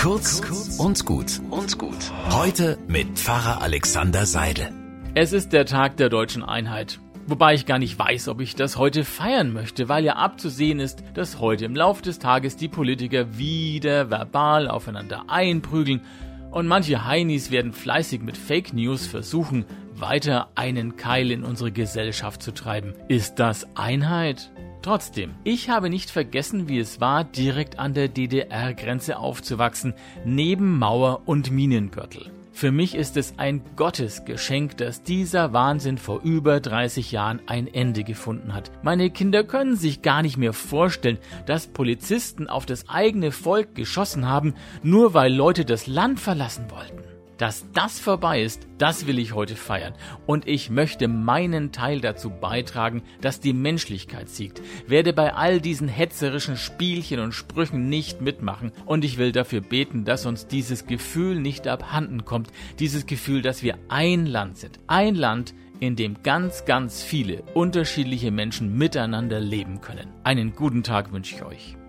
Kurz und gut und gut. Heute mit Pfarrer Alexander Seidel. Es ist der Tag der deutschen Einheit. Wobei ich gar nicht weiß, ob ich das heute feiern möchte, weil ja abzusehen ist, dass heute im Laufe des Tages die Politiker wieder verbal aufeinander einprügeln und manche Heinis werden fleißig mit Fake News versuchen, weiter einen Keil in unsere Gesellschaft zu treiben. Ist das Einheit? Trotzdem, ich habe nicht vergessen, wie es war, direkt an der DDR-Grenze aufzuwachsen, neben Mauer und Minengürtel. Für mich ist es ein Gottesgeschenk, dass dieser Wahnsinn vor über 30 Jahren ein Ende gefunden hat. Meine Kinder können sich gar nicht mehr vorstellen, dass Polizisten auf das eigene Volk geschossen haben, nur weil Leute das Land verlassen wollten. Dass das vorbei ist, das will ich heute feiern. Und ich möchte meinen Teil dazu beitragen, dass die Menschlichkeit siegt. Werde bei all diesen hetzerischen Spielchen und Sprüchen nicht mitmachen. Und ich will dafür beten, dass uns dieses Gefühl nicht abhanden kommt. Dieses Gefühl, dass wir ein Land sind. Ein Land, in dem ganz, ganz viele unterschiedliche Menschen miteinander leben können. Einen guten Tag wünsche ich euch.